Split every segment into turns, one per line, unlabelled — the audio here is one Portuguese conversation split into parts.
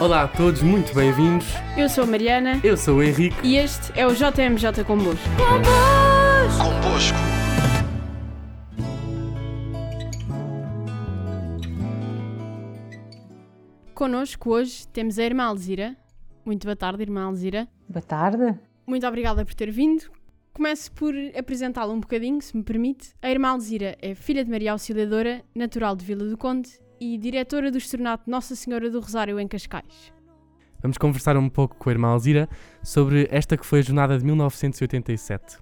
Olá a todos, muito bem-vindos.
Eu sou a Mariana
Eu sou o Henrique.
e este é o JMJ Convosco.
Convosco.
Connosco hoje temos a irmã Alzira. Muito boa tarde, irmã Alzira.
Boa tarde.
Muito obrigada por ter vindo. Começo por apresentá-la um bocadinho, se me permite. A irmã Alzira é filha de Maria Auxiliadora, natural de Vila do Conde e diretora do Externato Nossa Senhora do Rosário em Cascais.
Vamos conversar um pouco com a irmã Alzira sobre esta que foi a jornada de 1987.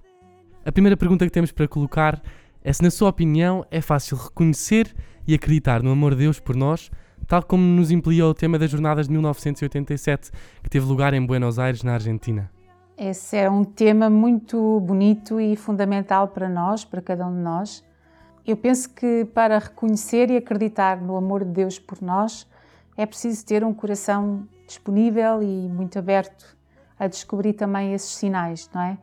A primeira pergunta que temos para colocar é se, na sua opinião, é fácil reconhecer e acreditar no amor de Deus por nós, tal como nos impeliu o tema das jornadas de 1987, que teve lugar em Buenos Aires, na Argentina.
Esse é um tema muito bonito e fundamental para nós, para cada um de nós. Eu penso que para reconhecer e acreditar no amor de Deus por nós, é preciso ter um coração disponível e muito aberto a descobrir também esses sinais, não é?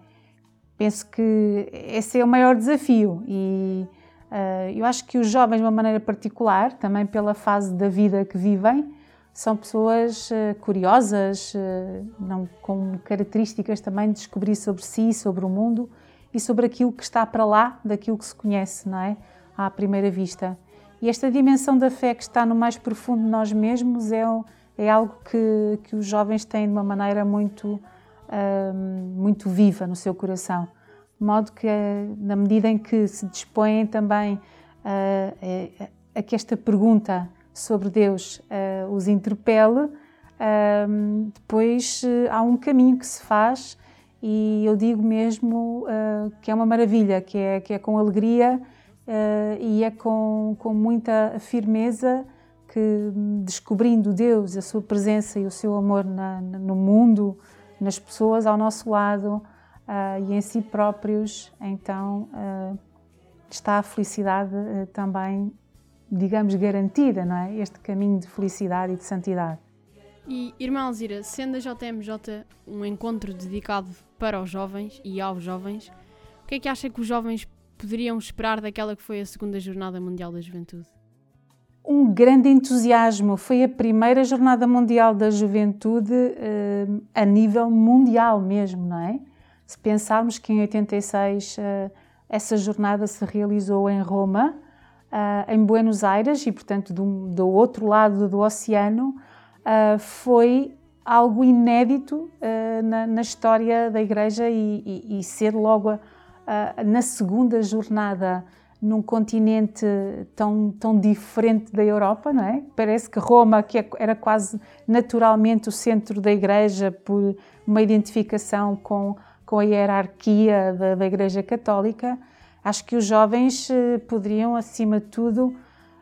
Penso que esse é o maior desafio e uh, eu acho que os jovens, de uma maneira particular, também pela fase da vida que vivem, são pessoas uh, curiosas, uh, não, com características também de descobrir sobre si, sobre o mundo e sobre aquilo que está para lá daquilo que se conhece, não é? À primeira vista. E esta dimensão da fé que está no mais profundo de nós mesmos é, é algo que, que os jovens têm de uma maneira muito, uh, muito viva no seu coração. De modo que, na medida em que se dispõem também uh, a que esta pergunta sobre Deus os interpele, uh, depois há um caminho que se faz e eu digo mesmo que é uma maravilha, que é, que é com alegria e é com, com muita firmeza que descobrindo Deus, a sua presença e o seu amor na, no mundo, nas pessoas ao nosso lado e em si próprios, então está a felicidade também digamos, garantida, não é? Este caminho de felicidade e de santidade.
E, irmã Alzira, sendo a JMJ um encontro dedicado para os jovens e aos jovens, o que é que acha que os jovens poderiam esperar daquela que foi a segunda Jornada Mundial da Juventude?
Um grande entusiasmo. Foi a primeira Jornada Mundial da Juventude uh, a nível mundial mesmo, não é? Se pensarmos que em 86 uh, essa jornada se realizou em Roma, uh, em Buenos Aires e, portanto, do, do outro lado do oceano, uh, foi algo inédito uh, na, na, história da Igreja e, e, e ser logo na segunda jornada num continente tão, tão diferente da Europa, não é? Parece que Roma, que é, era quase naturalmente o centro da Igreja por uma identificação com, com a hierarquia da, da Igreja Católica, Acho que os jovens eh, poderiam, acima de tudo,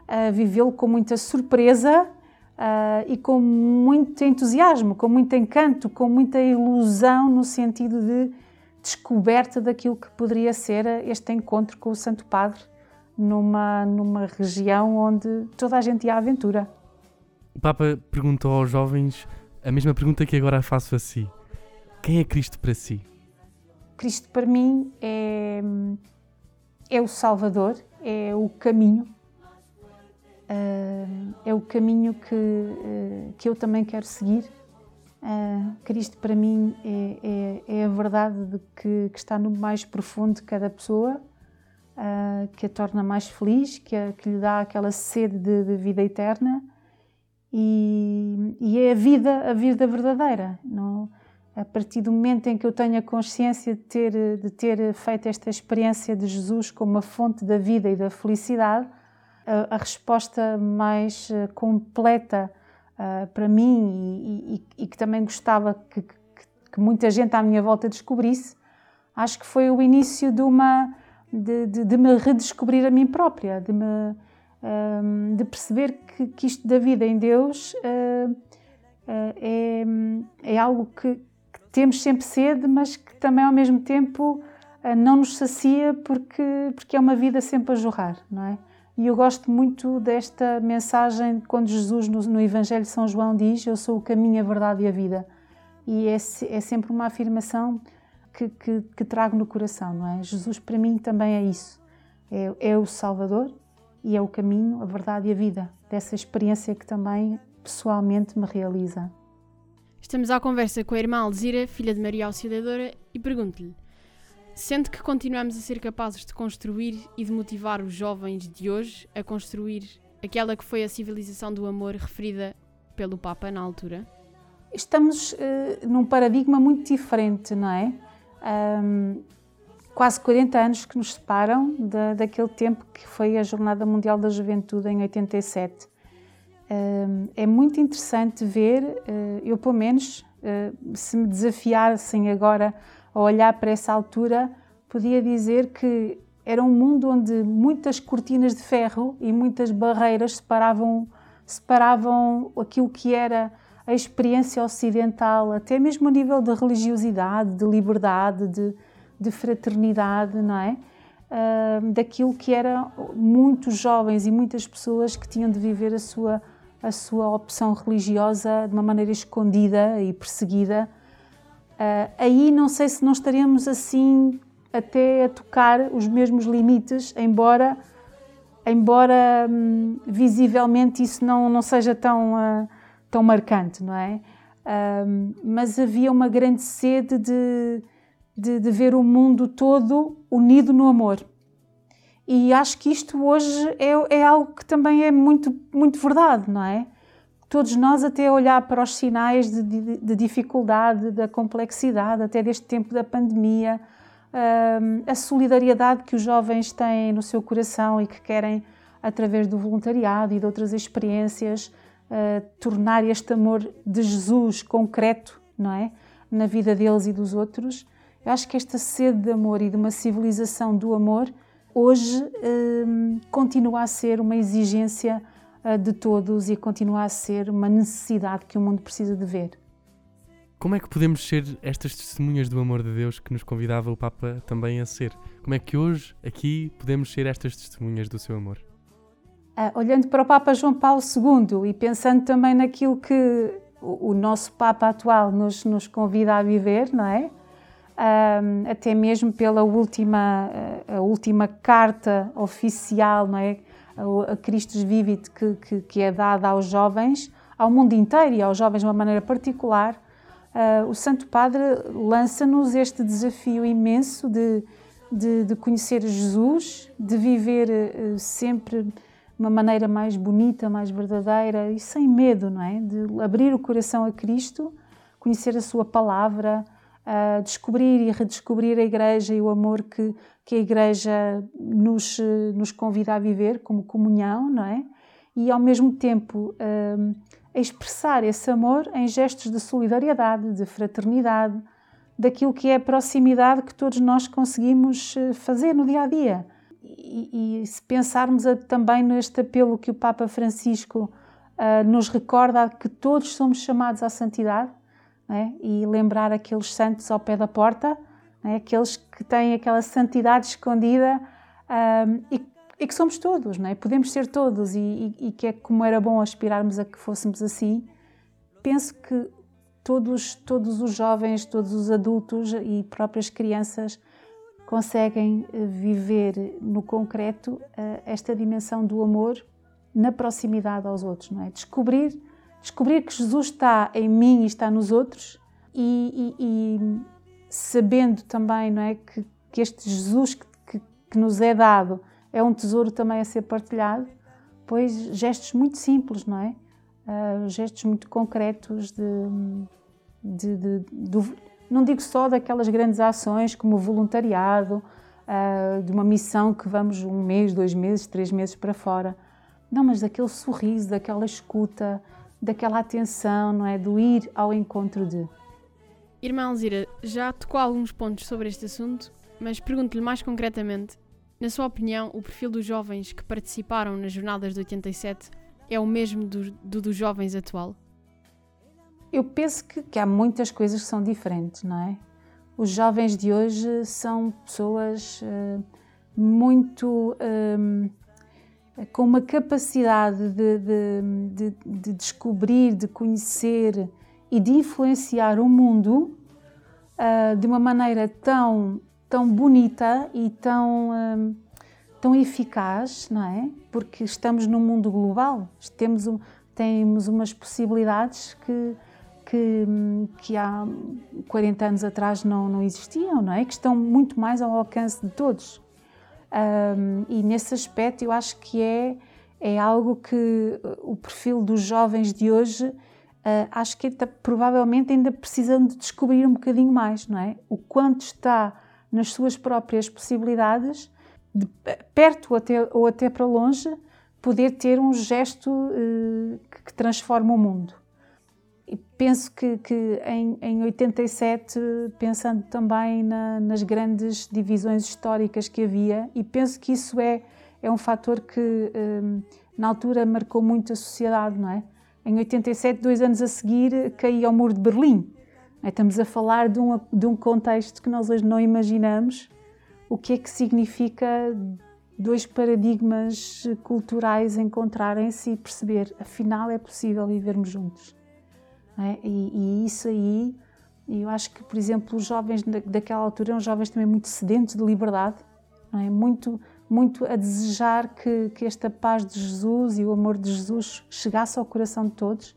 eh, vivê-lo com muita surpresa eh, e com muito entusiasmo, com muito encanto, com muita ilusão no sentido de descoberta daquilo que poderia ser este encontro com o Santo Padre numa, numa região onde toda a gente ia à aventura.
O Papa perguntou aos jovens a mesma pergunta que agora faço a si: Quem é Cristo para si?
Cristo para mim é é o Salvador, é o caminho, uh, é o caminho que, uh, que eu também quero seguir. Uh, Cristo, para mim, é, é, é a verdade de que, que, está no mais profundo de cada pessoa, que a torna mais feliz, que, a, que lhe dá aquela sede de, de vida eterna. E, e, é a vida, a vida verdadeira. Não? a partir do momento em que eu tenho a consciência de ter, de ter feito esta experiência de Jesus como a fonte da vida e da felicidade, a, resposta mais eh, completa uh, para mim e, e, e, que também gostava que, que, que, muita gente à minha volta descobrisse, acho que foi o início de uma de, de, de me redescobrir a mim própria, de me um, ehm, de perceber que, que, isto da vida em Deus uh, uh, é, é algo que temos sempre sede, mas que também ao mesmo tempo eh, não nos sacia porque, porque é uma vida sempre a jorrar, não é? E eu gosto muito desta mensagem quando Jesus no, no Evangelho de São João diz: Eu sou o caminho, a verdade e a vida. E é, é sempre uma afirmação que, que, que, trago no coração, não é? Jesus para mim também é isso. É, é o Salvador e é o caminho, a verdade e a vida dessa experiência que também pessoalmente me realiza.
Estamos à conversa com a irmã Alzira, filha de Maria Auxiliadora, e pergunto-lhe: sente que continuamos a ser capazes de construir e de motivar os jovens de hoje a construir aquela que foi a civilização do amor referida pelo Papa na altura?
Estamos uh, num paradigma muito diferente, não é? Um, quase 40 anos que nos separam da, daquele tempo que foi a Jornada Mundial da Juventude em 87. Um, é muito interessante ver, uh, eu pelo menos, uh, se me desafiassem agora a olhar para essa altura, podia dizer que era um mundo onde muitas cortinas de ferro e muitas barreiras separavam, separavam aquilo que era a experiência ocidental, até mesmo a nível de religiosidade, de liberdade, de, de fraternidade, não é? Uh, daquilo que eram muitos jovens e muitas pessoas que tinham de viver a sua, a sua opção religiosa de uma maneira escondida e perseguida. Uh, aí não sei se não estaríamos assim até a tocar os mesmos limites, embora, embora hum, visivelmente isso não, não seja tão, uh, tão marcante, não é? Uh, mas havia uma grande sede de, de, de, ver o mundo todo unido no amor. E acho que isto hoje é, é algo que também é muito, muito verdade, não é? Todos nós, até olhar para os sinais de, de, de dificuldade, da complexidade, até deste tempo da pandemia, a solidariedade que os jovens têm no seu coração e que querem, através do voluntariado e de outras experiências, uh, tornar este amor de Jesus concreto, não é? Na vida deles e dos outros. Eu acho que esta sede de amor e de uma civilização do amor hoje continua a ser uma exigência de todos e continua a ser uma necessidade que o mundo precisa de ver.
Como é que podemos ser estas testemunhas do amor de Deus que nos convidava o Papa também a ser? Como é que hoje, aqui, podemos ser estas testemunhas do seu amor?
Ah, olhando para o Papa João Paulo II e pensando também naquilo que o, nosso Papa atual nos, nos, convida a viver, não é? Até mesmo pela última, a última carta oficial, não é? A, Christus Vivit, que, que, que é dada aos jovens, ao mundo inteiro e aos jovens de uma maneira particular, uh, o Santo Padre lança-nos este desafio imenso de, de, de, conhecer Jesus, de viver uh, sempre uma maneira mais bonita, mais verdadeira e sem medo, não é? De abrir o coração a Cristo, conhecer a Sua palavra, uh, descobrir e redescobrir a Igreja e o amor que, que a Igreja nos, nos convida a viver como comunhão, não é? E ao mesmo tempo a expressar esse amor em gestos de solidariedade, de fraternidade, daquilo que é a proximidade que todos nós conseguimos eh, fazer no dia a dia. E, e se pensarmos a, também neste apelo que o Papa Francisco uh, nos recorda que todos somos chamados à santidade é? e lembrar aqueles santos ao pé da porta, é? aqueles que têm aquela santidade escondida uh, e e que somos todos, não é? Podemos ser todos e, e, e, que é como era bom aspirarmos a que fôssemos assim. Penso que todos, todos os jovens, todos os adultos e próprias crianças conseguem eh, viver no concreto eh, esta dimensão do amor na proximidade aos outros, não é? Descobrir, descobrir que Jesus está em mim e está nos outros e, e sabendo também, não é, que, que este Jesus que, que, que nos é dado é um tesouro também a ser partilhado, pois gestos muito simples, não é? Uh, gestos muito concretos de, de, de, de, não digo só daquelas grandes ações como o voluntariado, uh, de uma missão que vamos um mês, dois meses, três meses para fora, não, mas daquele sorriso, daquela escuta, daquela atenção, não é? Do ir ao encontro de.
Irmã Alzira, já tocou alguns pontos sobre este assunto, mas pergunto-lhe mais concretamente na sua opinião, o perfil dos jovens que participaram nas jornadas de 87 é o mesmo do, do dos jovens atual?
Eu penso que, que, há muitas coisas que são diferentes, não é? Os jovens de hoje são pessoas uh, muito. Um, com uma capacidade de, de, de, de, descobrir, de conhecer e de influenciar o mundo uh, de uma maneira tão tão bonita e tão, hum, tão eficaz, não é? Porque estamos num mundo global, temos, temos umas possibilidades que, que, que há 40 anos atrás não, não existiam, não é? Que estão muito mais ao alcance de todos. Um, e nesse aspecto eu acho que é, é algo que o perfil dos jovens de hoje uh, acho que está, provavelmente ainda precisando de descobrir um bocadinho mais, não é? O quanto está nas suas próprias possibilidades, de perto ou até, ou até para longe, poder ter um gesto uh, que, que transforma o mundo. Penso que, que em, em 87, pensando também na, nas grandes divisões históricas que havia, e penso que isso é, é um fator que um, na altura marcou muito a sociedade, não é? Em 87, dois anos a seguir, caía o muro de Berlim. Estamos a falar de um, de um contexto que nós hoje não imaginamos o que é que significa dois paradigmas culturais encontrarem-se e perceber, afinal é possível vivermos juntos. É? E, e, isso aí, eu acho que, por exemplo, os jovens daquela altura eram jovens também muito sedentos de liberdade, é? muito, muito a desejar que, que esta paz de Jesus e o amor de Jesus chegasse ao coração de todos.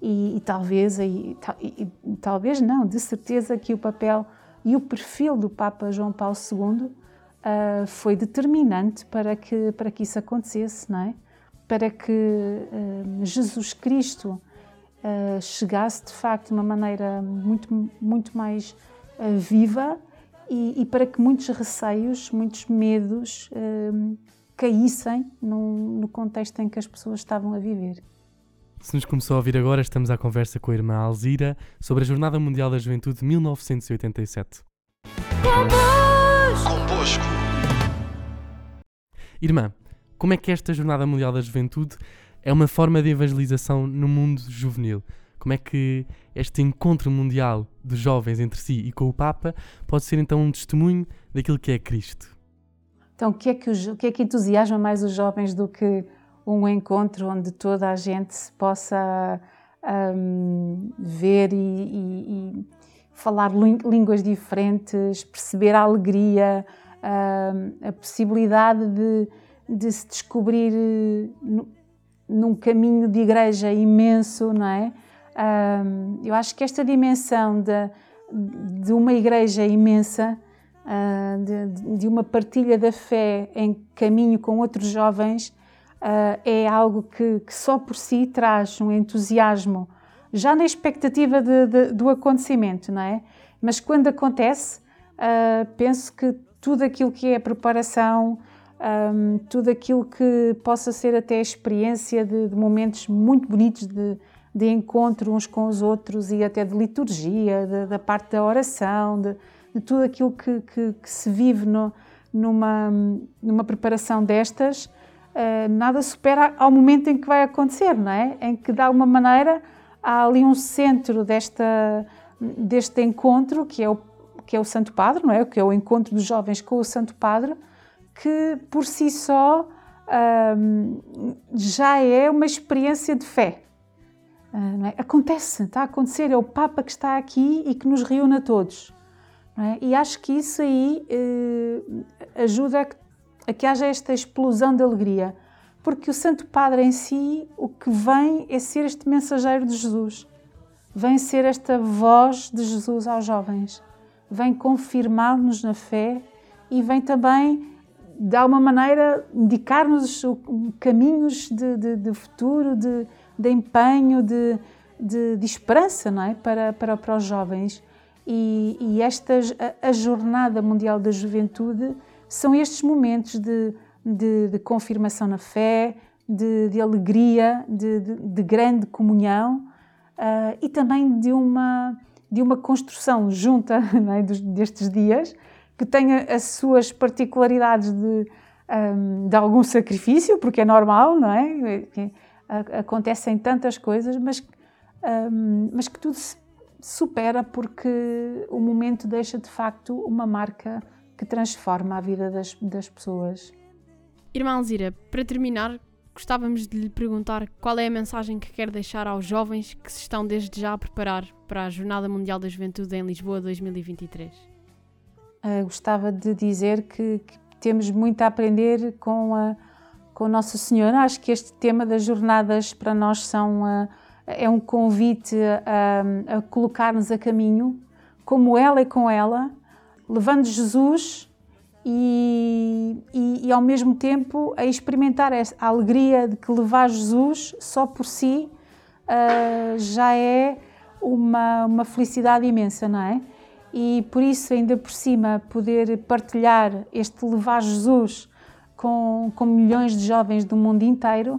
E, e talvez, e, e, talvez não, de certeza que o papel e o perfil do Papa João Paulo II uh, ah, foi determinante para que, para que isso acontecesse, não é? Para que uh, Jesus Cristo uh, chegasse de facto de uma maneira muito, muito mais uh, viva e, e, para que muitos receios, muitos medos uh, caíssem no, no contexto em que as pessoas estavam a viver.
Se nos começou a ouvir agora, estamos à conversa com a irmã Alzira sobre a Jornada Mundial da Juventude de 1987. Convosco! Irmã, como é que esta Jornada Mundial da Juventude é uma forma de evangelização no mundo juvenil. Como é que este encontro mundial dos jovens entre si e com o Papa pode ser então um testemunho daquilo que é Cristo?
Então, o que é que, o que, é que entusiasma mais os jovens do que um encontro onde toda a gente se possa um, ver e, e, e, falar línguas diferentes, perceber a alegria, um, a possibilidade de, de se descobrir num caminho de igreja imenso, não é? Um, eu acho que esta dimensão de, de uma igreja imensa, uh, de, de, uma partilha da fé em caminho com outros jovens, uh, é algo que, que, só por si traz um entusiasmo, já na expectativa de, do acontecimento, não é? Mas quando acontece, uh, penso que tudo aquilo que é a preparação, um, tudo aquilo que possa ser até experiência de, de momentos muito bonitos de, de, encontro uns com os outros e até de liturgia, de, da parte da oração, de, tudo aquilo que, que, que se vive no, numa, numa preparação destas, uh, nada supera ao momento em que vai acontecer, não é? Em que, de alguma maneira, há ali um centro desta, deste encontro, que é, o, que é o Santo Padre, não é? Que é o encontro dos jovens com o Santo Padre, que por si só já é uma experiência de fé. Uh, é? Acontece, está a acontecer, é o Papa que está aqui e que nos reúne a todos. É? E acho que isso aí uh, ajuda a que, a que haja esta explosão de alegria, porque o Santo Padre em si, o que vem é ser este mensageiro de Jesus, vem ser esta voz de Jesus aos jovens, vem confirmar-nos na fé e vem também de alguma maneira, indicar-nos caminhos de, de, de, futuro, de, de empenho, de, de, esperança não é? para, para, para os jovens. E, e estas, a, Jornada Mundial da Juventude são estes momentos de, de, confirmação na fé, de, alegria, de, grande comunhão uh, e também de uma, de uma construção junta é? destes dias que tenha as suas particularidades de, um, de algum sacrifício, porque é normal, não é? Acontecem tantas coisas, mas, um, mas que tudo se supera porque o momento deixa de facto uma marca que transforma a vida das, das pessoas.
Irmã Alzira, para terminar, gostávamos de lhe perguntar qual é a mensagem que quer deixar aos jovens que se estão desde já a preparar para a Jornada Mundial da Juventude em Lisboa 2023.
Uh, gostava de dizer que, que, temos muito a aprender com a com Nossa Senhora. Acho que este tema das jornadas para nós são uh, é um convite a, a colocar-nos a caminho, como ela e com ela, levando Jesus e, e, e, ao mesmo tempo a experimentar a alegria de que levar Jesus só por si uh, já é uma, uma felicidade imensa, não é? E por isso, ainda por cima, poder partilhar este levar Jesus com, com milhões de jovens do mundo inteiro,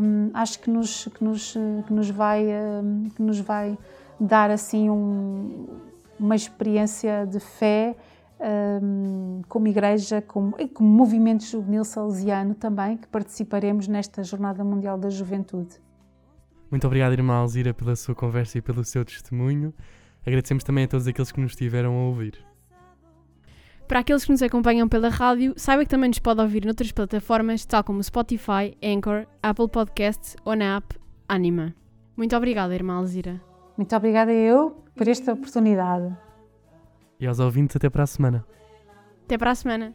um, acho que nos, que nos, que nos, vai, um, que nos vai dar assim um, uma experiência de fé um, como igreja como, e como movimento juvenil salesiano também, que participaremos nesta Jornada Mundial da Juventude.
Muito obrigado, irmã Alzira, pela sua conversa e pelo seu testemunho. Agradecemos também a todos aqueles que nos estiveram a ouvir.
Para aqueles que nos acompanham pela rádio, saiba que também nos pode ouvir noutras plataformas, tal como Spotify, Anchor, Apple Podcasts ou na app Anima. Muito obrigada, irmã Alzira.
Muito obrigada eu por esta oportunidade.
E aos ouvintes, até para a semana.
Até para a semana.